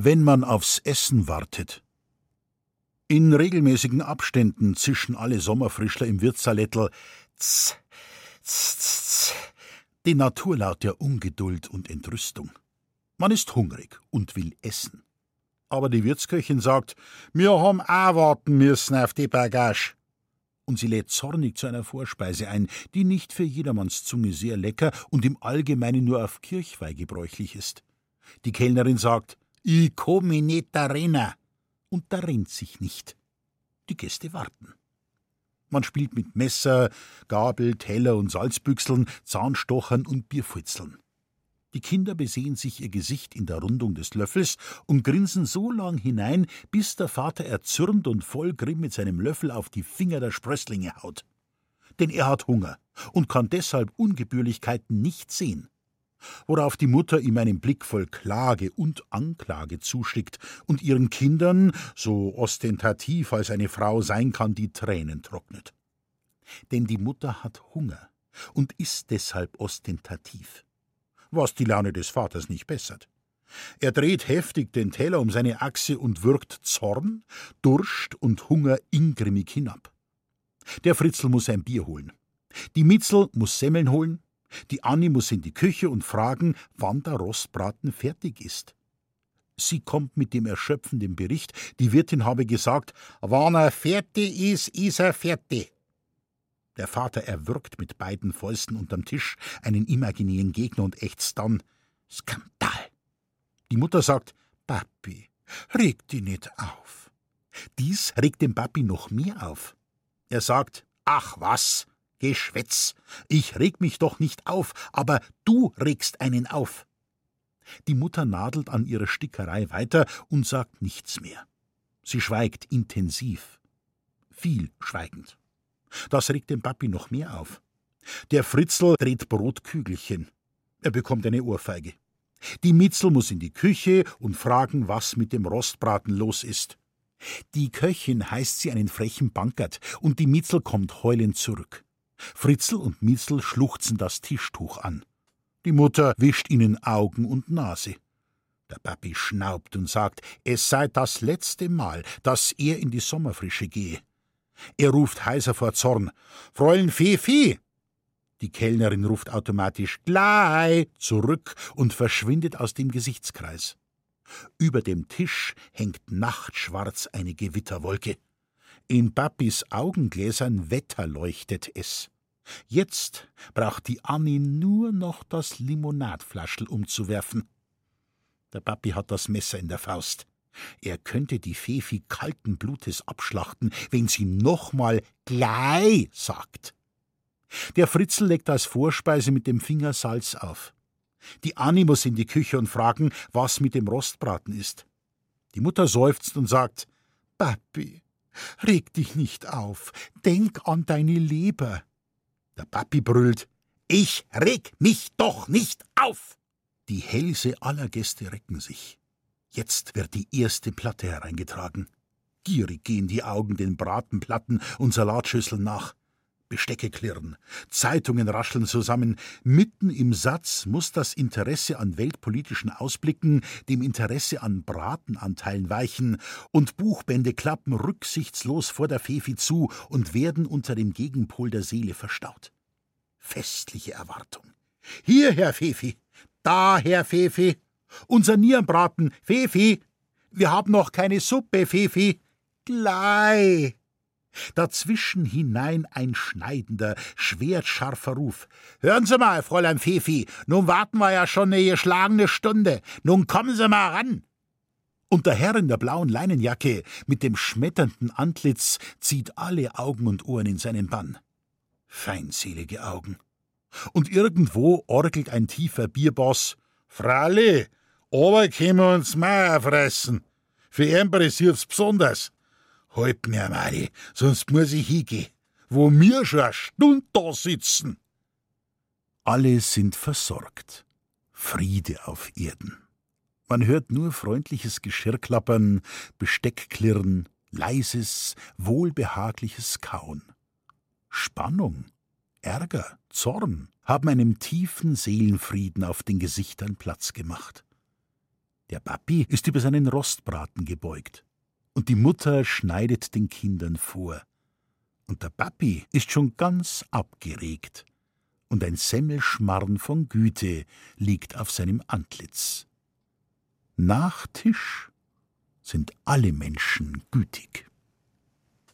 Wenn man aufs Essen wartet. In regelmäßigen Abständen zischen alle Sommerfrischler im Wirtsalettel tz, tz, tz, den Naturlaut der Ungeduld und Entrüstung. Man ist hungrig und will essen. Aber die Wirtsköchin sagt, wir haben auch warten müssen auf die Bagage. Und sie lädt zornig zu einer Vorspeise ein, die nicht für jedermanns Zunge sehr lecker und im Allgemeinen nur auf Kirchweih gebräuchlich ist. Die Kellnerin sagt, ich komme nicht da rennen. Und da rennt sich nicht. Die Gäste warten. Man spielt mit Messer, Gabel, Teller und Salzbüchseln, Zahnstochern und Bierfutzeln. Die Kinder besehen sich ihr Gesicht in der Rundung des Löffels und grinsen so lang hinein, bis der Vater erzürnt und voll Grimm mit seinem Löffel auf die Finger der Sprösslinge haut. Denn er hat Hunger und kann deshalb Ungebührlichkeiten nicht sehen. Worauf die Mutter ihm einen Blick voll Klage und Anklage zuschickt und ihren Kindern, so ostentativ als eine Frau sein kann, die Tränen trocknet. Denn die Mutter hat Hunger und ist deshalb ostentativ was die Laune des Vaters nicht bessert. Er dreht heftig den Teller um seine Achse und wirkt Zorn, Durst und Hunger ingrimmig hinab. Der Fritzl muss ein Bier holen. Die Mitzel muss Semmeln holen. Die Anni muss in die Küche und fragen, wann der Rostbraten fertig ist. Sie kommt mit dem erschöpfenden Bericht, die Wirtin habe gesagt, wann er fertig ist, ist er fertig. Der Vater erwürgt mit beiden Fäusten unterm Tisch einen imaginären Gegner und ächzt dann Skandal. Die Mutter sagt, Papi, reg dich nicht auf. Dies regt den Papi noch mehr auf. Er sagt, ach was, Geschwätz, ich reg mich doch nicht auf, aber du regst einen auf. Die Mutter nadelt an ihrer Stickerei weiter und sagt nichts mehr. Sie schweigt intensiv, viel schweigend. Das regt den Papi noch mehr auf. Der Fritzl dreht Brotkügelchen. Er bekommt eine Ohrfeige. Die Mitzel muss in die Küche und fragen, was mit dem Rostbraten los ist. Die Köchin heißt sie einen frechen Bankert und die Mitzel kommt heulend zurück. Fritzl und Mitzel schluchzen das Tischtuch an. Die Mutter wischt ihnen Augen und Nase. Der Papi schnaubt und sagt, es sei das letzte Mal, dass er in die Sommerfrische gehe. Er ruft heiser vor Zorn: Fräulein Fefi! Die Kellnerin ruft automatisch Glei zurück und verschwindet aus dem Gesichtskreis. Über dem Tisch hängt nachtschwarz eine Gewitterwolke. In Papis Augengläsern wetterleuchtet es. Jetzt braucht die Anni nur noch das Limonadflaschel umzuwerfen. Der Papi hat das Messer in der Faust. Er könnte die Fefi kalten Blutes abschlachten, wenn sie nochmal gleich sagt. Der Fritzl legt als Vorspeise mit dem Finger Salz auf. Die Anni muss in die Küche und fragen, was mit dem Rostbraten ist. Die Mutter seufzt und sagt: Papi, reg dich nicht auf, denk an deine Leber. Der Papi brüllt: Ich reg mich doch nicht auf! Die Hälse aller Gäste recken sich. Jetzt wird die erste Platte hereingetragen. Gierig gehen die Augen den Bratenplatten und Salatschüsseln nach. Bestecke klirren, Zeitungen rascheln zusammen. Mitten im Satz muss das Interesse an weltpolitischen Ausblicken dem Interesse an Bratenanteilen weichen, und Buchbände klappen rücksichtslos vor der Fefi zu und werden unter dem Gegenpol der Seele verstaut. Festliche Erwartung. Hier, Herr Fefi, da, Herr Fefi, unser Nierenbraten, Fefi. Wir haben noch keine Suppe, Fefi. Glei. Dazwischen hinein ein schneidender, schwertscharfer Ruf. Hören Sie mal, Fräulein Fefi, nun warten wir ja schon eine geschlagene Stunde. Nun kommen Sie mal ran. Und der Herr in der blauen Leinenjacke mit dem schmetternden Antlitz zieht alle Augen und Ohren in seinen Bann. Feindselige Augen. Und irgendwo orgelt ein tiefer Bierboss. Fralli, aber können wir uns Meier fressen. Für ihn passiert's besonders. Halt mir, Mari, sonst muss ich hingehen. Wo mir schon eine Stunde da sitzen. Alle sind versorgt. Friede auf Erden. Man hört nur freundliches Geschirrklappern, Besteckklirren, leises, wohlbehagliches Kauen. Spannung, Ärger, Zorn haben einem tiefen Seelenfrieden auf den Gesichtern Platz gemacht. Der Papi ist über seinen Rostbraten gebeugt. Und die Mutter schneidet den Kindern vor. Und der Papi ist schon ganz abgeregt. Und ein Semmelschmarrn von Güte liegt auf seinem Antlitz. Nach Tisch sind alle Menschen gütig.